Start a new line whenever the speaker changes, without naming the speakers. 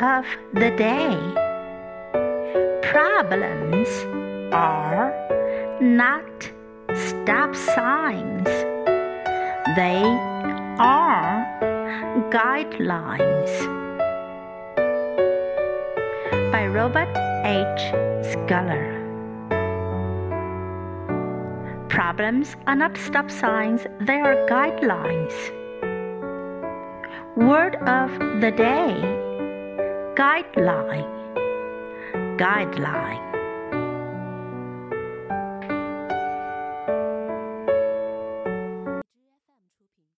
of the day Problems are not stop signs, they are guidelines. By Robert H. Schuller. Problems are not stop signs, they are guidelines. Word of the day Guideline. Guideline.